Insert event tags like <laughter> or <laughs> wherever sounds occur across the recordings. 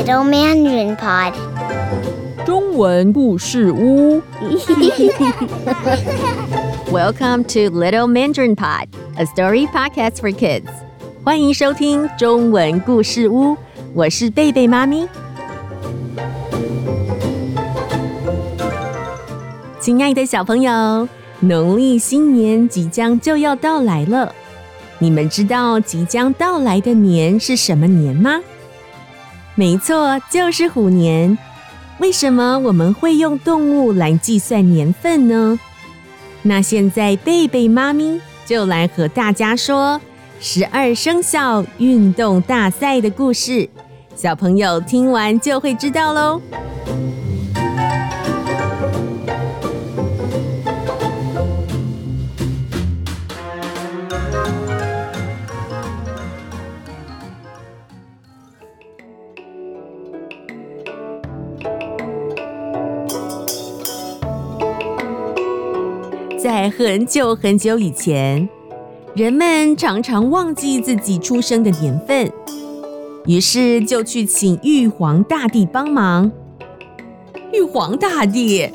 Little Mandarin Pod，中文故事屋。 Welcome to <laughs> Little Mandarin Pod, a story podcast for kids. 欢迎收听中文故事屋，我是贝贝妈咪。亲爱的小朋友，农历新年即将就要到来了，你们知道即将到来的年是什么年吗？ 没错，就是虎年。为什么我们会用动物来计算年份呢？那现在贝贝妈咪就来和大家说十二生肖运动大赛的故事，小朋友听完就会知道喽。在很久很久以前，人们常常忘记自己出生的年份，于是就去请玉皇大帝帮忙。玉皇大帝，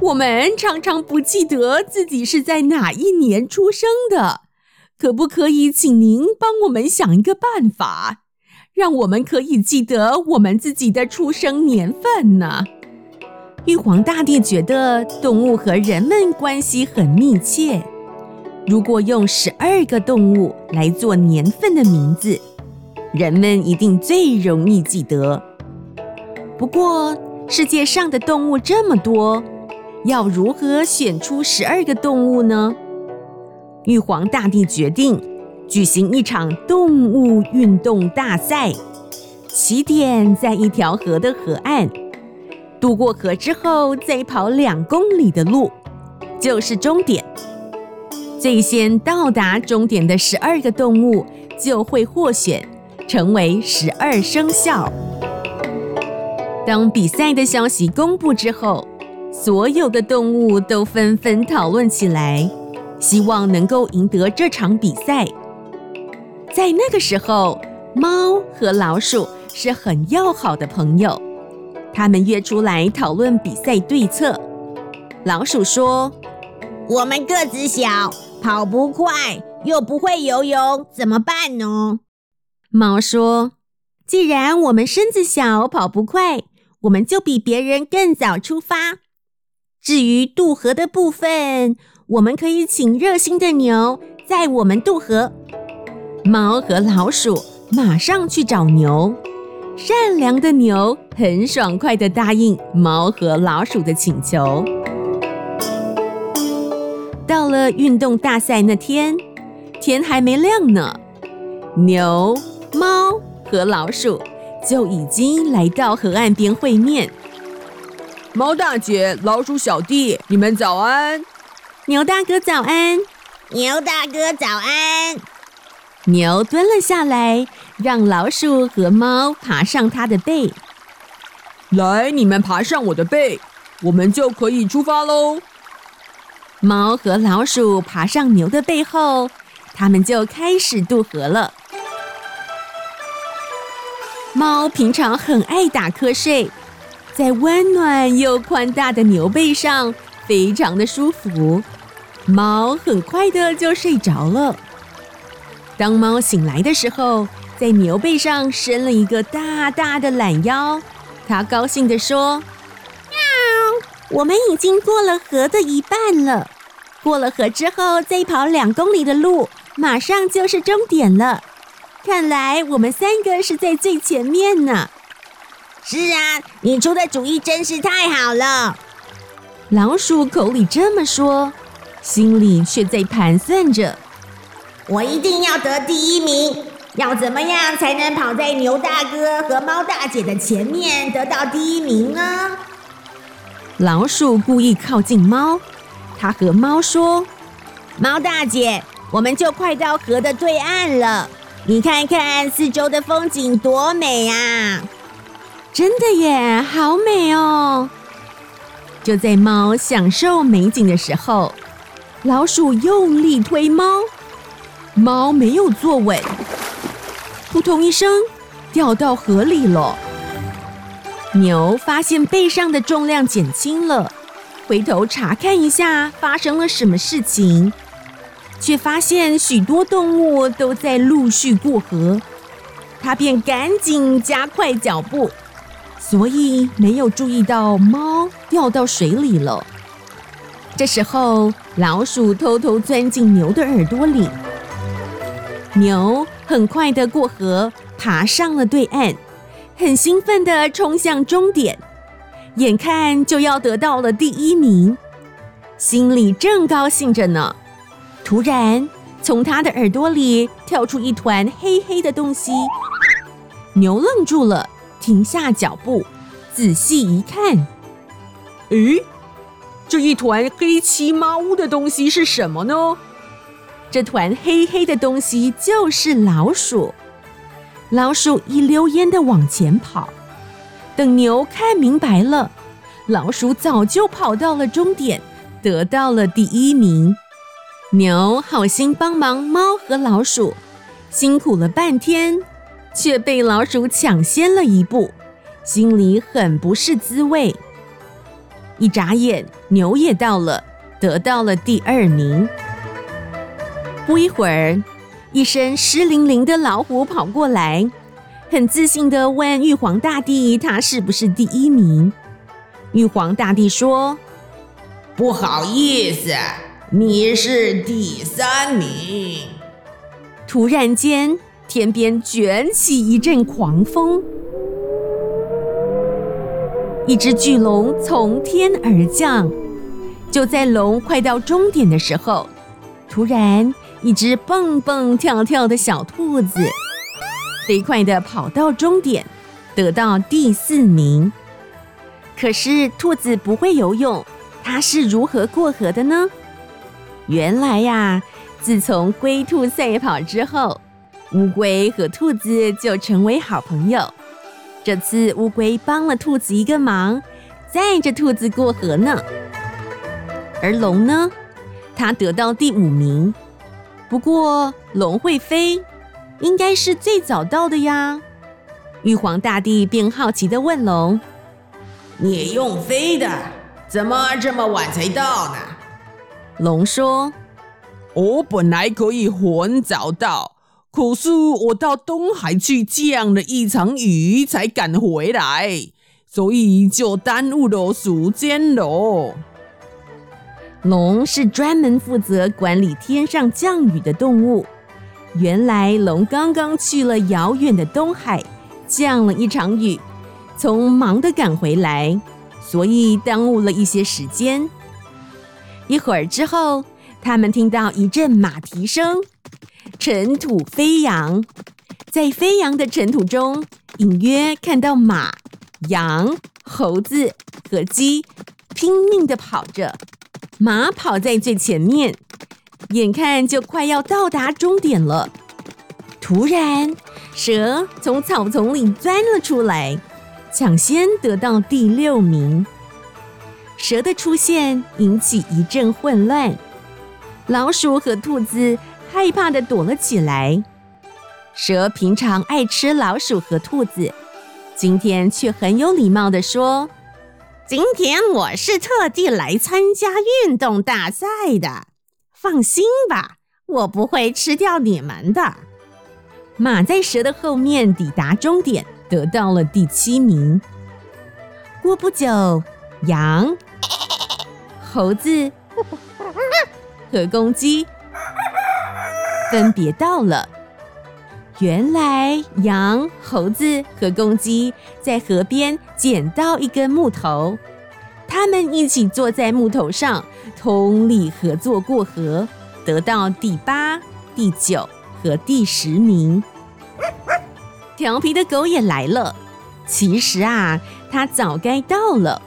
我们常常不记得自己是在哪一年出生的，可不可以请您帮我们想一个办法，让我们可以记得我们自己的出生年份呢？玉皇大帝觉得动物和人们关系很密切，如果用十二个动物来做年份的名字，人们一定最容易记得。不过，世界上的动物这么多，要如何选出十二个动物呢？玉皇大帝决定举行一场动物运动大赛，起点在一条河的河岸。渡过河之后，再跑两公里的路，就是终点。最先到达终点的十二个动物就会获选，成为十二生肖。当比赛的消息公布之后，所有的动物都纷纷讨论起来，希望能够赢得这场比赛。在那个时候，猫和老鼠是很要好的朋友。他们约出来讨论比赛对策。老鼠说：“我们个子小，跑不快，又不会游泳，怎么办呢？”猫说：“既然我们身子小，跑不快，我们就比别人更早出发。至于渡河的部分，我们可以请热心的牛载我们渡河。”猫和老鼠马上去找牛。善良的牛很爽快地答应猫和老鼠的请求。到了运动大赛那天，天还没亮呢，牛、猫和老鼠就已经来到河岸边会面。猫大姐、老鼠小弟，你们早安！牛大哥早安！牛大哥早安！牛蹲了下来。让老鼠和猫爬上它的背。来，你们爬上我的背，我们就可以出发喽。猫和老鼠爬上牛的背后，他们就开始渡河了。猫平常很爱打瞌睡，在温暖又宽大的牛背上，非常的舒服。猫很快的就睡着了。当猫醒来的时候，在牛背上伸了一个大大的懒腰，它高兴地说：“喵，我们已经过了河的一半了。过了河之后，再跑两公里的路，马上就是终点了。看来我们三个是在最前面呢。”“是啊，你出的主意真是太好了。”老鼠口里这么说，心里却在盘算着：“我一定要得第一名。”要怎么样才能跑在牛大哥和猫大姐的前面，得到第一名呢？老鼠故意靠近猫，它和猫说：“猫大姐，我们就快到河的对岸了，你看看四周的风景多美啊！真的耶，好美哦！”就在猫享受美景的时候，老鼠用力推猫，猫没有坐稳。扑通一声，掉到河里了。牛发现背上的重量减轻了，回头查看一下发生了什么事情，却发现许多动物都在陆续过河，它便赶紧加快脚步，所以没有注意到猫掉到水里了。这时候，老鼠偷偷钻进牛的耳朵里，牛很快地过河，爬上了对岸。很兴奋地冲向终点，眼看就要得到了第一名，心里正高兴着呢。突然，从他的耳朵里跳出一团黑黑的东西，牛愣住了，停下脚步，仔细一看，诶，这一团黑漆麻乌的东西是什么呢？这团黑黑的东西就是老鼠。老鼠一溜烟地往前跑，等牛看明白了，老鼠早就跑到了终点，得到了第一名。牛好心帮忙猫和老鼠，辛苦了半天，却被老鼠抢先了一步，心里很不是滋味。一眨眼，牛也到了，得到了第二名。不一会儿。一身湿淋淋的老虎跑过来，很自信的问玉皇大帝：“他是不是第一名？”玉皇大帝说：“不好意思，你是第三名。”突然间，天边卷起一阵狂风，一只巨龙从天而降。就在龙快到终点的时候，突然。一只蹦蹦跳跳的小兔子，飞快地跑到终点，得到第四名。可是兔子不会游泳，它是如何过河的呢？原来呀，自从龟兔赛跑之后，乌龟和兔子就成为好朋友。这次乌龟帮了兔子一个忙，载着兔子过河呢。而龙呢，它得到第五名。不过龙会飞，应该是最早到的呀。玉皇大帝便好奇地问龙：“你用飞的，怎么这么晚才到呢？”龙说：“我本来可以很早到，可是我到东海去降了一场雨，才赶回来，所以就耽误了时间喽。”龙是专门负责管理天上降雨的动物。原来龙刚刚去了遥远的东海，降了一场雨，从忙的赶回来，所以耽误了一些时间。一会儿之后，他们听到一阵马蹄声，尘土飞扬，在飞扬的尘土中，隐约看到马、羊、猴子和鸡拼命地跑着。马跑在最前面，眼看就快要到达终点了。突然，蛇从草丛里钻了出来，抢先得到第六名。蛇的出现引起一阵混乱，老鼠和兔子害怕的躲了起来。蛇平常爱吃老鼠和兔子，今天却很有礼貌的说。今天我是特地来参加运动大赛的，放心吧，我不会吃掉你们的。马在蛇的后面抵达终点，得到了第七名。过不久，羊、猴子 <laughs> 和公鸡分别到了。原来，羊、猴子和公鸡在河边捡到一根木头，他们一起坐在木头上，通力合作过河，得到第八、第九和第十名。调皮的狗也来了，其实啊，它早该到了，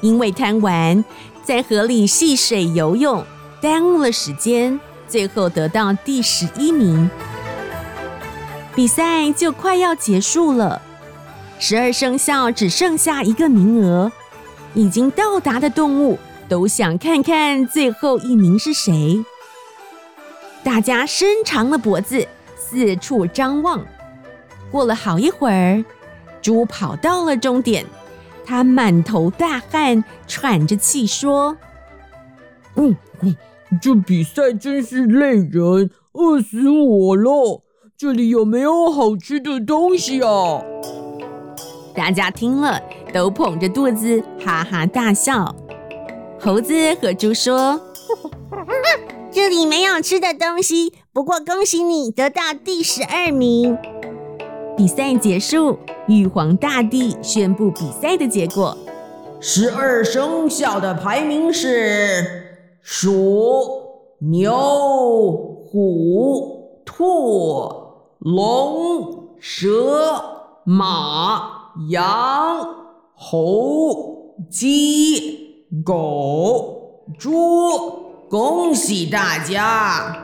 因为贪玩，在河里戏水游泳，耽误了时间，最后得到第十一名。比赛就快要结束了，十二生肖只剩下一个名额。已经到达的动物都想看看最后一名是谁。大家伸长了脖子，四处张望。过了好一会儿，猪跑到了终点，他满头大汗，喘着气说：“嗯嗯，这比赛真是累人，饿死我了！这里有没有好吃的东西啊？”大家听了，都捧着肚子哈哈大笑。猴子和猪说：“ <laughs> 这里没有吃的东西，不过恭喜你得到第十二名。”比赛结束，玉皇大帝宣布比赛的结果：十二生肖的排名是鼠、牛、虎、兔、龙、蛇、马、羊、猴、鸡、狗、猪。恭喜大家！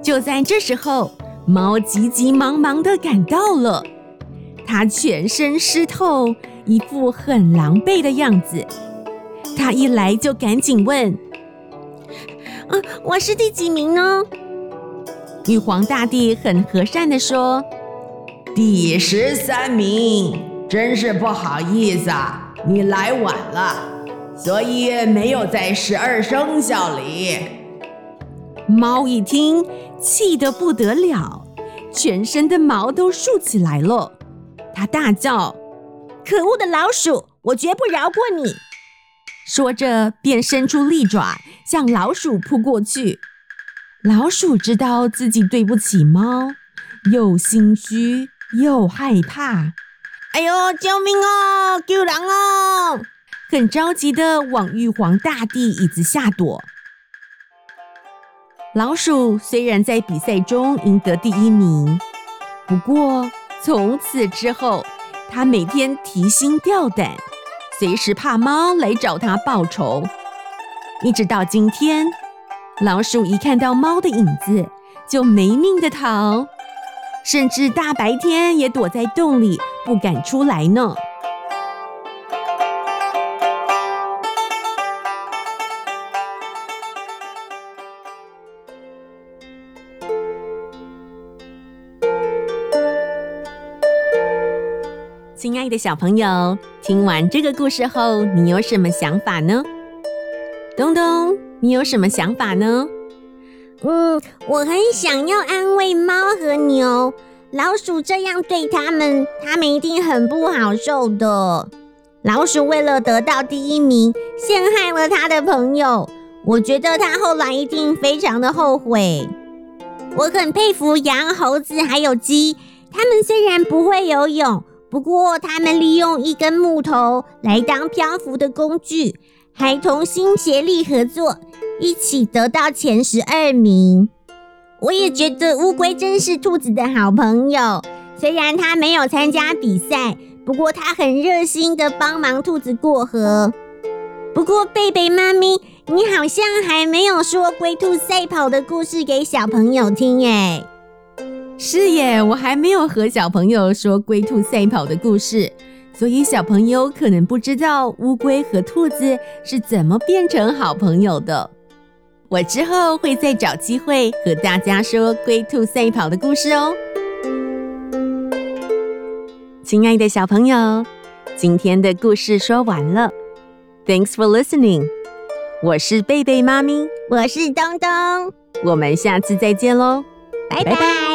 就在这时候。猫急急忙忙的赶到了，它全身湿透，一副很狼狈的样子。它一来就赶紧问：“、啊，我是第几名呢？”玉皇大帝很和善地说：“第十三名，真是不好意思啊，你来晚了，所以没有在十二生肖里。”猫一听。气得不得了，全身的毛都竖起来了。他大叫：“可恶的老鼠，我绝不饶过你！”说着，便伸出利爪向老鼠扑过去。老鼠知道自己对不起猫，又心虚又害怕。哎呦，救命哦！救人哦！很着急的往玉皇大帝椅子下躲。老鼠虽然在比赛中赢得第一名，不过从此之后，它每天提心吊胆，随时怕猫来找它报仇。一直到今天，老鼠一看到猫的影子就没命的逃，甚至大白天也躲在洞里不敢出来呢。亲爱的小朋友，听完这个故事后，你有什么想法呢？东东，你有什么想法呢？嗯，我很想要安慰猫和牛，老鼠这样对他们，他们一定很不好受的。老鼠为了得到第一名，陷害了他的朋友，我觉得他后来一定非常的后悔。我很佩服羊、猴子还有鸡，他们虽然不会游泳。不过，他们利用一根木头来当漂浮的工具，还同心协力合作，一起得到前十二名。我也觉得乌龟真是兔子的好朋友，虽然它没有参加比赛，不过它很热心的帮忙兔子过河。不过，贝贝妈咪，你好像还没有说龟兔赛跑的故事给小朋友听哎。是耶，我还没有和小朋友说龟兔赛跑的故事，所以小朋友可能不知道乌龟和兔子是怎么变成好朋友的。我之后会再找机会和大家说龟兔赛跑的故事哦。亲爱的小朋友，今天的故事说完了，Thanks for listening。我是贝贝妈咪，我是东东，我们下次再见喽，拜拜。